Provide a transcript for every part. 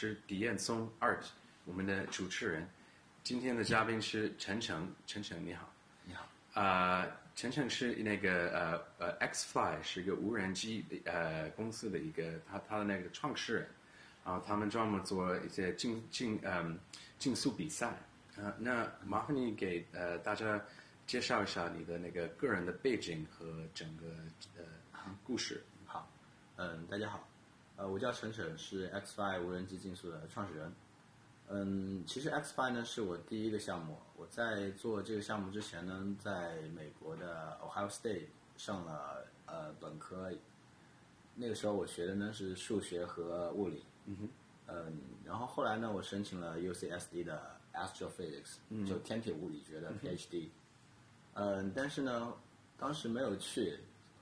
是狄彦松 Art，我们的主持人。今天的嘉宾是陈诚，陈诚你好。你好。啊、陈诚是那个呃呃 XFly 是一个无人机呃公司的一个他他的那个创始人，然后他们专门做一些竞竞嗯竞速比赛。呃，那麻烦你给呃大家介绍一下你的那个个人的背景和整个呃故事。好，嗯，大家好，呃，我叫陈晨，是 XFi 无人机竞速的创始人。嗯，其实 XFi 呢是我第一个项目。我在做这个项目之前呢，在美国的 Ohio State 上了呃本科，那个时候我学的呢是数学和物理。嗯哼。嗯，然后后来呢，我申请了 UCSD 的 Astrophysics，、就天体物理学的 PhD。嗯，但是呢，当时没有去，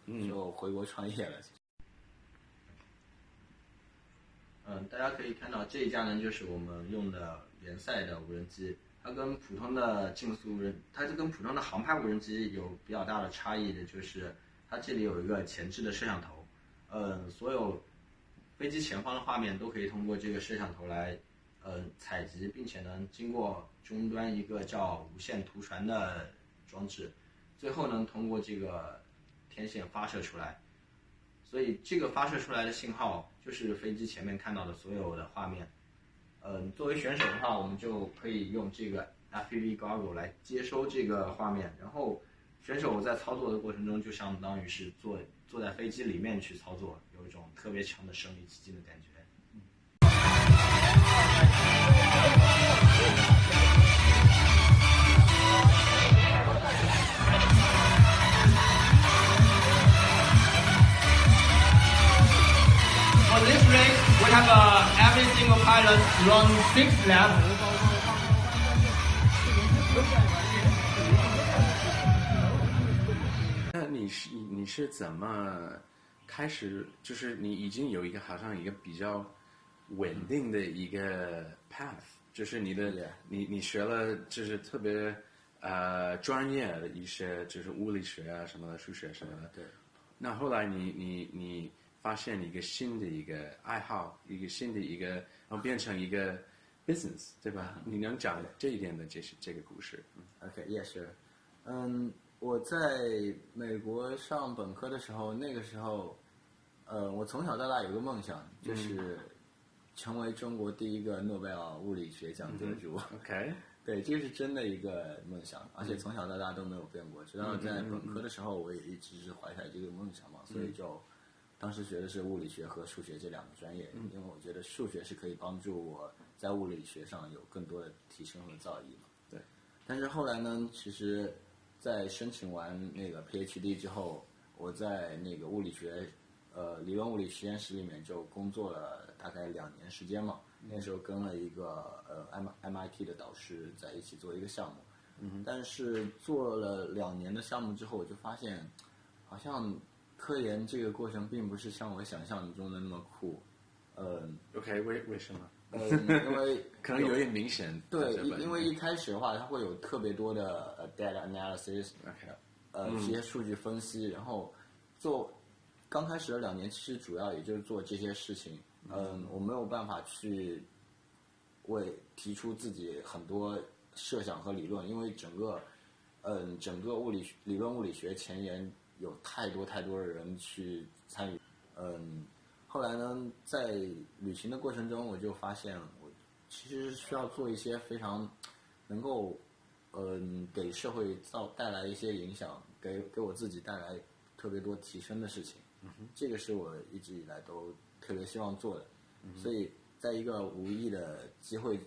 就回国创业了。嗯，大家可以看到这一架呢，就是我们用的联赛的无人机。它跟普通的竞速无人，它就跟普通的航拍无人机有比较大的差异的，就是它这里有一个前置的摄像头。嗯，所有飞机前方的画面都可以通过这个摄像头来，呃，采集，并且呢，经过终端一个叫无线图传的装置，最后呢，通过这个天线发射出来。所以这个发射出来的信号就是飞机前面看到的所有的画面。嗯，作为选手的话，我们就可以用这个 FPV goggle 来接收这个画面，然后选手在操作的过程中就相当于是坐坐在飞机里面去操作，有一种特别强的身临其境的感觉。We have uh, every single pilot run six laps. 那你是你你是怎么开始？就是你已经有一个好像一个比较稳定的一个 path，就是你的.你你学了就是特别呃专业的一些就是物理学啊什么的，数学什么的。对。那后来你你你发现一个新的一个爱好，一个新的一个，然后变成一个 business，对吧？你能讲这一点的这是这个故事？嗯 OK，也是。嗯，我在美国上本科的时候，那个时候，呃，我从小到大有个梦想，就是成为中国第一个诺贝尔物理学奖得主。OK，对，这个是真的一个梦想，而且从小到大都没有变过。直到在本科的时候，我也一直是怀揣这个梦想嘛，所以就当时学的是物理学和数学这两个专业，因为我觉得数学是可以帮助我在物理学上有更多的提升和造诣嘛。对。但是后来呢，其实，在申请完那个 PhD 之后，我在那个物理学，呃，理论物理实验室里面就工作了大概两年时间嘛。那时候跟了一个呃 M MIT 的导师在一起做一个项目，嗯、但是做了两年的项目之后，我就发现，好像科研这个过程并不是像我想象中的那么酷，嗯、OK，为为什么？呃，因为 可能有点明显。对，因因为一开始的话，它会有特别多的呃 data analysis，OK，呃，一些数据分析，然后做刚开始的两年，其实主要也就是做这些事情。嗯，我没有办法去为提出自己很多设想和理论，因为整个嗯整个物理学理论物理学前沿有太多太多的人去参与。嗯，后来呢，在旅行的过程中，我就发现我其实需要做一些非常能够嗯给社会造带来一些影响，给给我自己带来特别多提升的事情。嗯这个是我一直以来都特别希望做的。所以在一个无意的机会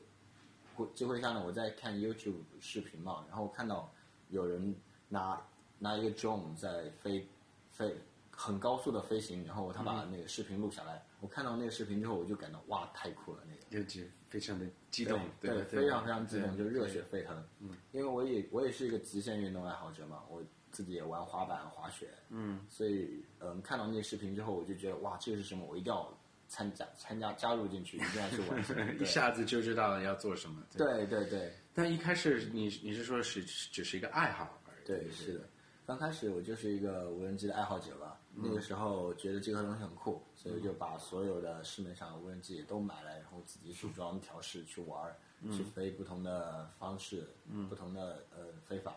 会机会下呢，我在看 YouTube 视频嘛，然后看到有人拿拿一个 drone 在飞飞很高速的飞行，然后他把那个视频录下来。我看到那个视频之后，我就感到哇，太酷了那个。就就非常的激动，对对，非常非常激动，就热血沸腾。嗯，因为我也我也是一个极限运动爱好者嘛，我自己也玩滑板、滑雪。嗯，所以嗯，看到那个视频之后，我就觉得哇，这个是什么？我一定要参加参加加入进去，一定要去完成。一下子就知道了要做什么。对对对但一开始你你是说是只是一个爱好而已，对，是的。刚开始我就是一个无人机的爱好者吧，那个时候觉得这个东西很酷，所以就把所有的市面上的无人机也都买来，然后自己组装、调试去玩儿，去飞不同的方式，不同的呃飞法。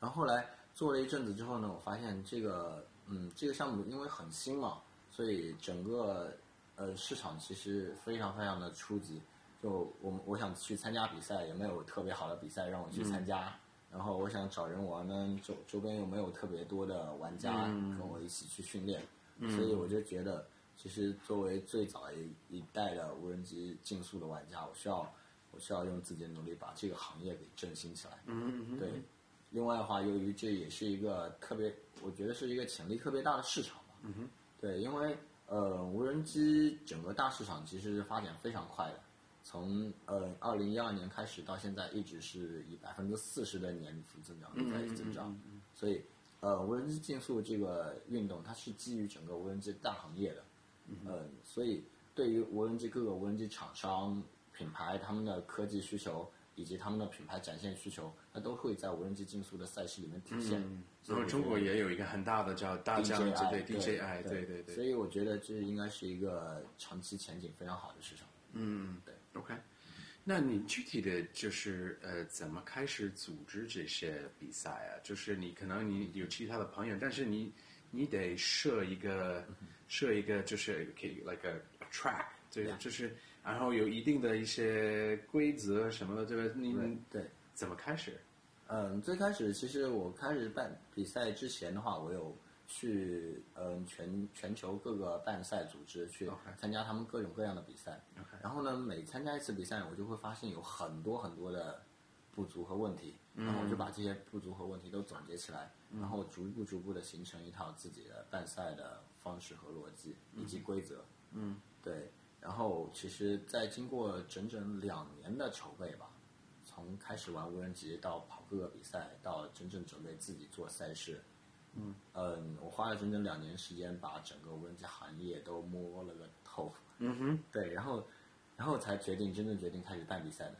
然后后来做了一阵子之后呢，我发现这个嗯这个项目因为很新嘛，所以整个呃市场其实非常非常的初级。就我我想去参加比赛，也没有特别好的比赛让我去参加。然后我想找人玩呢，周周边又没有特别多的玩家跟我一起去训练，所以我就觉得，其实作为最早一一代的无人机竞速的玩家，我需要我需要用自己的努力把这个行业给振兴起来。嗯对，另外的话，由于这也是一个特别，我觉得是一个潜力特别大的市场吧。嗯哼。对，因为呃，无人机整个大市场其实是发展非常快的。从呃二零一二年开始到现在，一直是以百分之四十的年幅增长在增长，所以呃无人机竞速这个运动它是基于整个无人机大行业的，呃所以对于无人机各个无人机厂商品牌他们的科技需求以及他们的品牌展现需求，它都会在无人机竞速的赛事里面体现。然后中国也有一个很大的叫大疆，对 DJI，对对对。所以我觉得这应该是一个长期前景非常好的市场。嗯，对。OK，那你具体的就是呃，怎么开始组织这些比赛啊？就是你可能你有其他的朋友，但是你你得设一个设一个就是可以 like a track，对，就是然后有一定的一些规则什么的，对吧？你对怎么开始？嗯，最开始其实我开始办比赛之前的话，我有。去嗯全全球各个办赛组织去参加他们各种各样的比赛，然后呢每参加一次比赛，我就会发现有很多很多的不足和问题，然后我就把这些不足和问题都总结起来，然后逐步逐步的形成一套自己的办赛的方式和逻辑以及规则。嗯，对。然后其实，在经过整整两年的筹备吧，从开始玩无人机到跑各个比赛，到真正准备自己做赛事。嗯，嗯，我花了整整两年时间把整个无人机行业都摸了个透。嗯哼，对，然后，然后才决定真正决定开始办比赛的。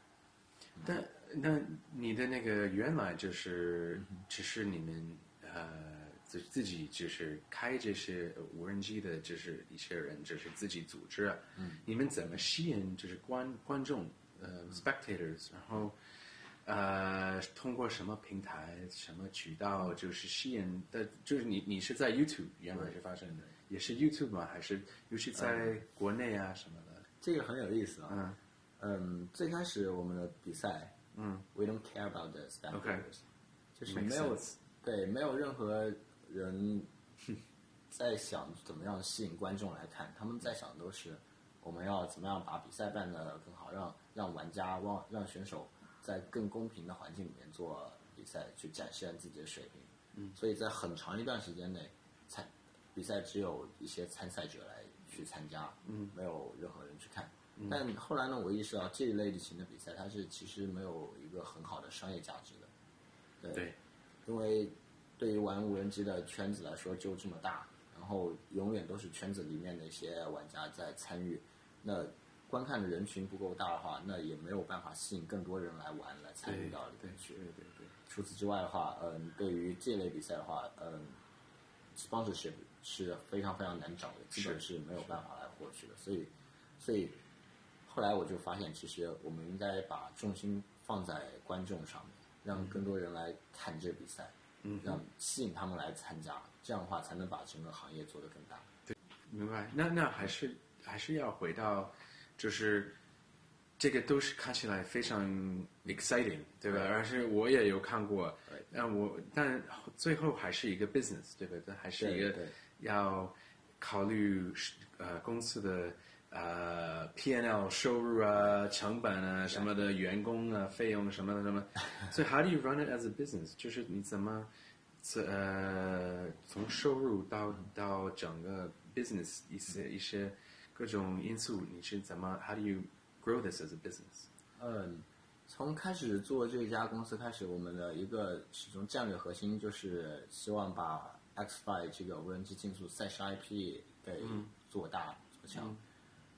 但那你的那个原来就是只是你们呃自自己就是开这些无人机的，就是一些人就是自己组织。嗯，你们怎么吸引就是观观众呃 spectators，然后。呃，通过什么平台、什么渠道，就是吸引的，就是你，你是在 YouTube 原来是发生的，也是 YouTube 吗？还是尤其在国内啊什么的？这个很有意思啊。嗯嗯，最开始我们的比赛，嗯，We don't care about the spectators，就是没有对，没有任何人在想怎么样吸引观众来看，他们在想都是我们要怎么样把比赛办得更好，让让玩家、让让选手。在更公平的环境里面做比赛，去展现自己的水平。嗯，所以在很长一段时间内，参比赛只有一些参赛者来去参加，嗯，没有任何人去看。但后来呢，我意识到这一类型的比赛，它是其实没有一个很好的商业价值的。对，因为对于玩无人机的圈子来说就这么大，然后永远都是圈子里面的一些玩家在参与，那。观看的人群不够大的话，那也没有办法吸引更多人来玩、来参与到里面去。对对对。除此之外的话，嗯，对于这类比赛的话，嗯，sponsorship 是非常非常难找的，基本是没有办法来获取的。所以，所以后来我就发现，其实我们应该把重心放在观众上面，让更多人来看这比赛，嗯，让吸引他们来参加，这样的话才能把整个行业做得更大。对，明白。那那还是还是要回到。就是这个都是看起来非常 exciting，对吧？而是我也有看过，但我但最后还是一个 business，对吧？这还是一个要考虑呃公司的呃 P N L 收入啊、成本啊什么的、员工啊费用什么的什么。所以 how do you run it as a business？就是你怎么呃从收入到到整个 business 一些一些。各种因素，你是怎么？How do you grow this as a business？嗯，从开始做这家公司开始，我们的一个始终战略核心就是希望把 Xfly 这个无人机竞速赛事 IP 给做大做强。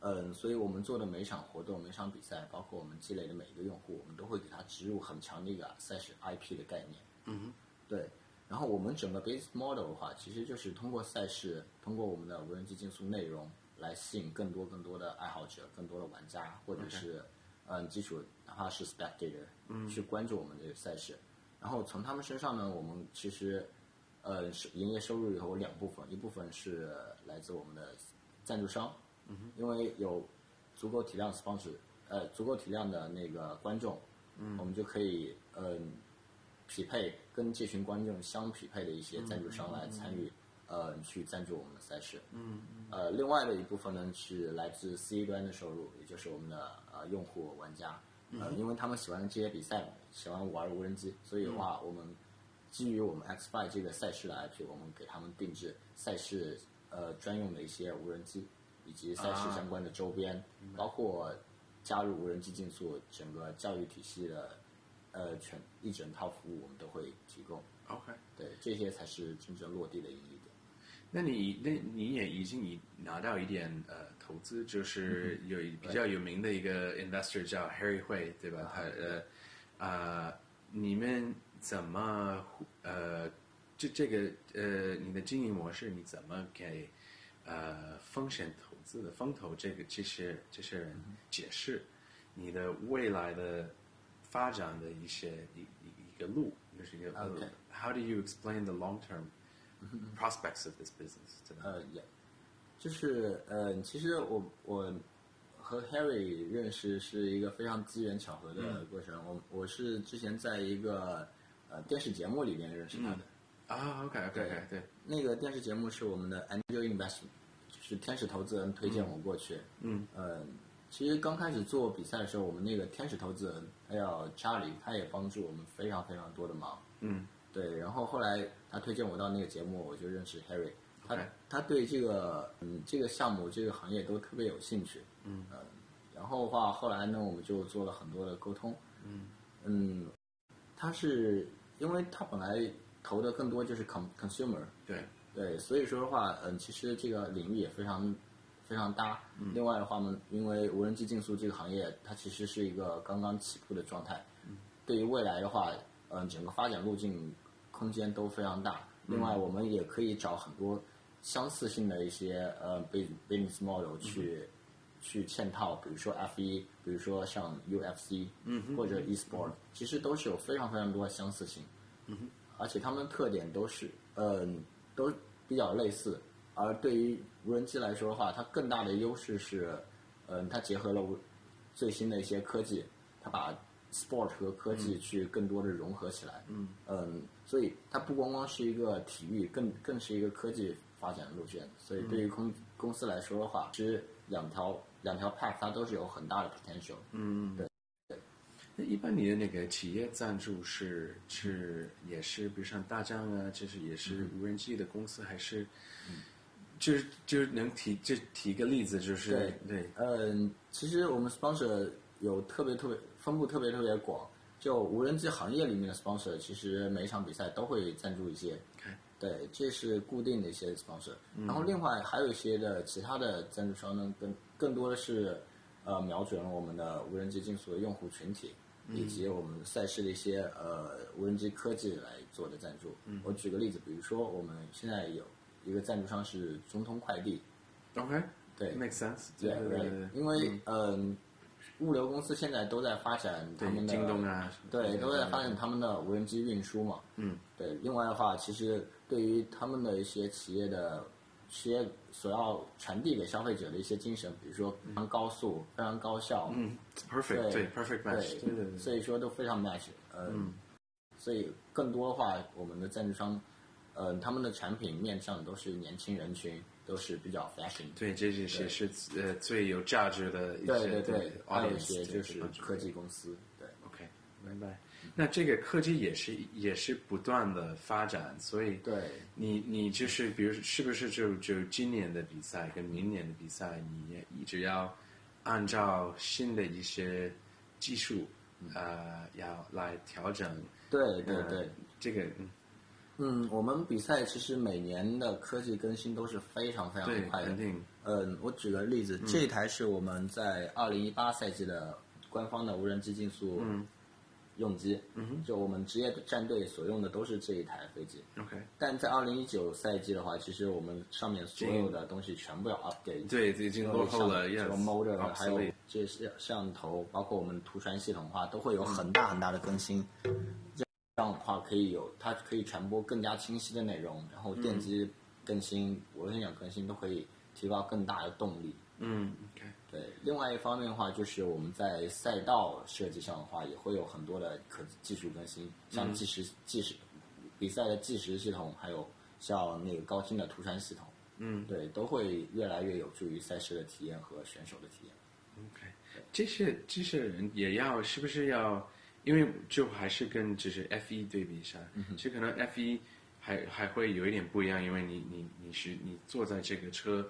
嗯，所以我们做的每一场活动、每场比赛，包括我们积累的每一个用户，我们都会给他植入很强的一个赛事 IP 的概念。嗯哼，对。然后我们整个 business model 的话，其实就是通过赛事，通过我们的无人机竞速内容来吸引更多更多的爱好者、更多的玩家，或者是嗯基础哪怕是 spectator，嗯，去关注我们这个赛事。然后从他们身上呢，我们其实呃是营业收入有两部分，一部分是来自我们的赞助商，嗯因为有足够体量 sponsor，呃足够体量的那个观众，嗯，我们就可以嗯。匹配跟这群观众相匹配的一些赞助商来参与，呃，去赞助我们的赛事。嗯呃，另外的一部分呢是来自 C 端的收入，也就是我们的呃用户玩家，呃，因为他们喜欢这些比赛，喜欢玩无人机，所以的话，我们基于我们 X Five 这个赛事的 IP，我们给他们定制赛事呃专用的一些无人机，以及赛事相关的周边，包括加入无人机竞速整个教育体系的。呃，全一整套服务我们都会提供。OK，对，这些才是真正落地的盈利点。那你那你也已经拿到一点呃投资，就是有比较有名的一个 investor 叫 Harry 会，对吧？他呃啊，你们怎么呃这这个呃你的经营模式你怎么给呃风险投资的风投这个这些这些人解释你的未来的？发展的一些一一一个路，就是一个. How do you explain the long term prospects of this business？呃，也，就是呃，其实我我和 Harry 认识是一个非常机缘巧合的过程。我我是之前在一个呃电视节目里面认识他的。啊，OK OK OK，对，那个电视节目是我们的 Angel Investment，就是天使投资人推荐我过去。嗯，呃，其实刚开始做比赛的时候，我们那个天使投资人还有 Charlie，他也帮助我们非常非常多的忙。嗯，对。然后后来他推荐我到那个节目，我就认识 Harry。他他对这个嗯这个项目这个行业都特别有兴趣。嗯呃然后的话，后来呢，我们就做了很多的沟通。嗯嗯，他是因为他本来投的更多就是 con consumer，对，对，所以说的话，嗯，其实这个领域也非常非常搭。另外的话呢，因为无人机竞速这个行业，它其实是一个刚刚起步的状态。对于未来的话，嗯，整个发展路径空间都非常大。另外，我们也可以找很多相似性的一些呃 bus- business model 去、去嵌套，比如说 F 一，比如说像 UFC，嗯或者 e-sport，其实都是有非常非常多的相似性。而且它们的特点都是，嗯、都比较类似。而对于无人机来说的话，它更大的优势是，嗯、它结合了无最新的一些科技，它把 sport 和科技去更多的融合起来。嗯嗯所以它不光光是一个体育，更更是一个科技发展路线。所以对于公公司来说的话，其实两条两条 path 它都是有很大的 potential。嗯，对。那一般你的那个企业赞助是是也是，比如像大疆啊，就是也是无人机的公司，还是，就是就是能提就提个例子，就是对对嗯，其实我们 sponsor 有特别特别分布特别特别广，就无人机行业里面的 sponsor，其实每一场比赛都会赞助一些。对，这是固定的一些 sponsor。然后另外还有一些的其他的赞助商呢，更更多的是呃瞄准了我们的无人机竞速的用户群体，以及我们赛事的一些呃无人机科技来做的赞助。我举个例子，比如说我们现在有一个赞助商是中通快递，OK，对，make sense，对对对对，因为嗯、物流公司现在都在发展他们的对京东啊对，都在发展他们的无人机运输嘛。嗯，对。另外的话，其实对于他们的一些企业的企业所要传递给消费者的一些精神，比如说非常高速、非常高效，嗯，perfect，对，perfect match，对对对，所以说都非常 match。嗯，所以更多的话，我们的赞助商，嗯、他们的产品面向的都是年轻人群，都是比较 fashion。对，这是是是呃最有价值的一些对对对，还有一些就是科技公司，对。OK，明白。那这个科技也是也是不断的发展，所以对你你就是比如是不是就就今年的比赛跟明年的比赛，你也一直要按照新的一些技术，呃，要来调整。呃对对对，这个嗯嗯，我们比赛其实每年的科技更新都是非常非常快的肯。定嗯，我举个例子，这一台是我们在二零一八赛季的官方的无人机竞速用机，就我们职业战队所用的都是这一台飞机。OK，但在二零一九赛季的话，其实我们上面所有的东西全部要 update。对，已经落后了这个 yes，motor 还有这些摄像头，包括我们图传系统的话，都会有很大很大的更新。这样的话可以有，它可以传播更加清晰的内容，然后电机更新、无线讲更新都可以提高更大的动力。嗯对，另外一方面的话，就是我们在赛道设计上的话，也会有很多的可技术更新，像计时、计时比赛的计时系统，还有像那个高清的图传系统，嗯对，都会越来越有助于赛事的体验和选手的体验。OK，这些机器人也要是不是要？因为就还是跟就是 F 一对比一下，其实可能 F 一还还会有一点不一样，因为你你你是你坐在这个车，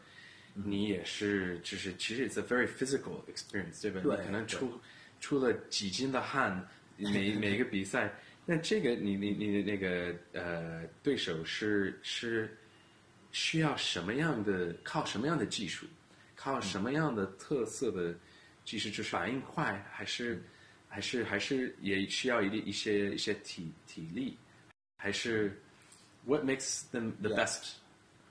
你也是就是其实 it's a very physical experience，对吧？对你可能出出了几斤的汗，每 每一个比赛，那这个你你你的那个呃对手是是需要什么样的靠什么样的技术，靠什么样的特色的技术，就是反应快，还是还是还是也需要一一些一些体体力，还是 what makes them the Yeah. best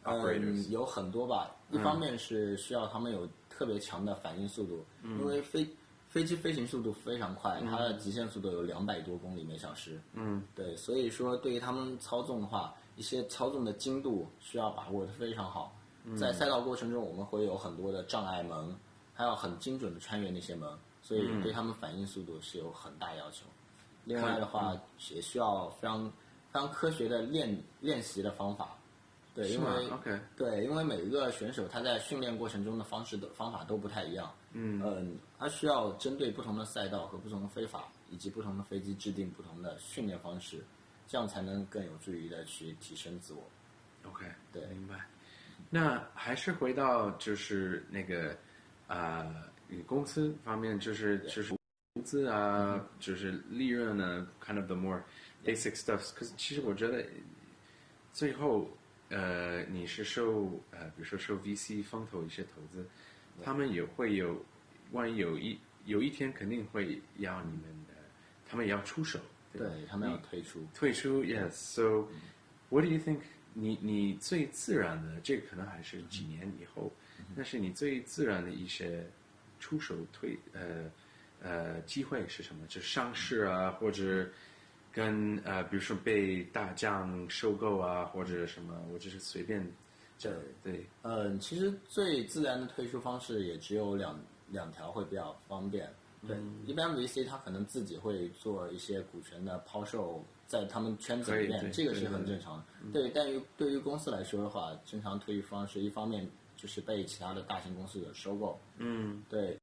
operators？、嗯，有很多吧。一方面是需要他们有特别强的反应速度，因为飞飞机飞行速度非常快，它的极限速度有两百多公里每小时。嗯，对，所以说对于他们操纵的话，一些操纵的精度需要把握的非常好。在赛道过程中，我们会有很多的障碍门，还要很精准的穿越那些门，所以对他们反应速度是有很大要求。另外的话，也需要非常非常科学的练练习的方法。对，因为？OK，对，因为每一个选手他在训练过程中的方式的方法都不太一样。嗯他需要针对不同的赛道和不同的飞法以及不同的飞机制定不同的训练方式，这样才能更有助于的去提升自我。OK，对明白。那还是回到就是那个啊、呃，你公司方面就是就是投资啊，就是利润呢，kind of the more basic stuff。可是其实我觉得最后呃，你是受呃，比如说受 VC 风投一些投资，他们也会有，万一有一有一天肯定会要你们的，他们也要出手，对对他们要退出。退出，yes。So, what do you think？你你最自然的，这个可能还是几年以后，但是你最自然的一些出手推呃呃机会是什么？就是上市啊，或者跟呃比如说被大将收购啊，或者什么，我就是随便这对。嗯，其实最自然的退出方式也只有两两条会比较方便。对，一般 VC 他可能自己会做一些股权的抛售，在他们圈子里面，这个是很正常的。对，但于对于公司来说的话，正常退出方式一方面就是被其他的大型公司的收购，嗯。对，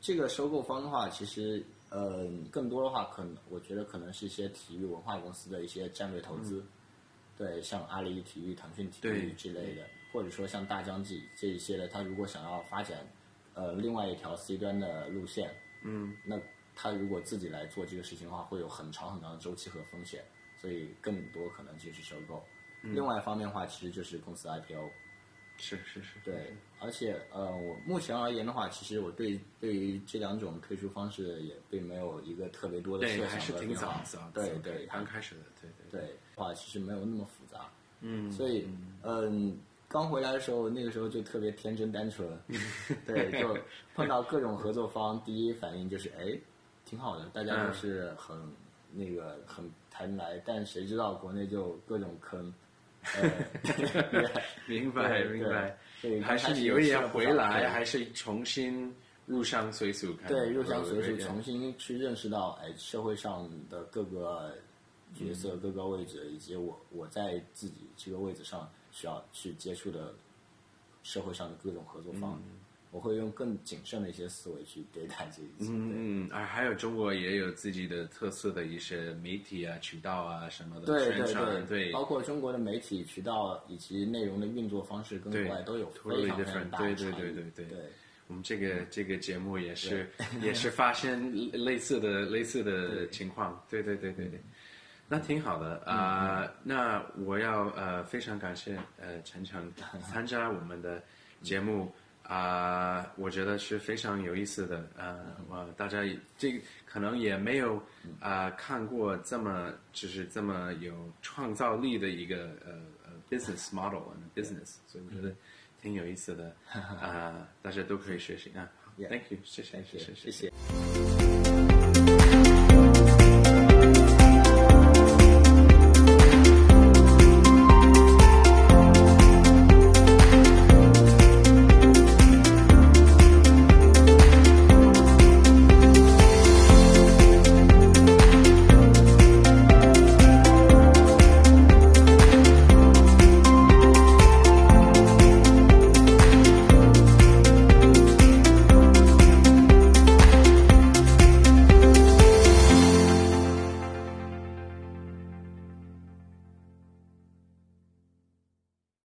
这个收购方的话，其实呃，更多的话，可能我觉得可能是一些体育文化公司的一些战略投资，对，像阿里体育、腾讯体育之类的，或者说像大疆记这一些的，他如果想要发展呃另外一条 C 端的路线，嗯。那他如果自己来做这个事情的话，会有很长很长的周期和风险，所以更多可能就是收购。另外一方面的话，其实就是公司 IPO。是是是，对，而且呃，我目前而言的话，其实我对对于这两种退出方式也并没有一个特别多的设想和变化早早，对对刚开始的，对对对话其实没有那么复杂，嗯，所以嗯，刚回来的时候，那个时候就特别天真单纯，对，就碰到各种合作方，第一反应就是哎，挺好的，大家都是很、那个很谈来，但谁知道国内就各种坑，呃，明白明白。对，还是你有一点回来，还是重新入乡随俗看？对入乡随俗，重新去认识到哎社会上的各个角色、嗯各个位置，以及我我在自己这个位置上需要去接触的社会上的各种合作方，我会用更谨慎的一些思维去对待这一切。对嗯嗯，啊，还有中国也有自己的特色的一些媒体啊、渠道啊什么的对宣传，对包括中国的媒体渠道以及内容的运作方式跟国外都有非常非常大的对对差异。对对对对我们这个这个节目也是也是发生类似的类似的情况，对对对对对，那挺好的啊、那我要呃非常感谢呃陈诚参加我们的节目，啊、我觉得是非常有意思的。呃，我大家这个可能也没有啊、看过这么就是这么有创造力的一个呃呃 business model and business，所以我觉得挺有意思的。啊、大家都可以学习啊。Thank you，谢谢谢谢谢谢。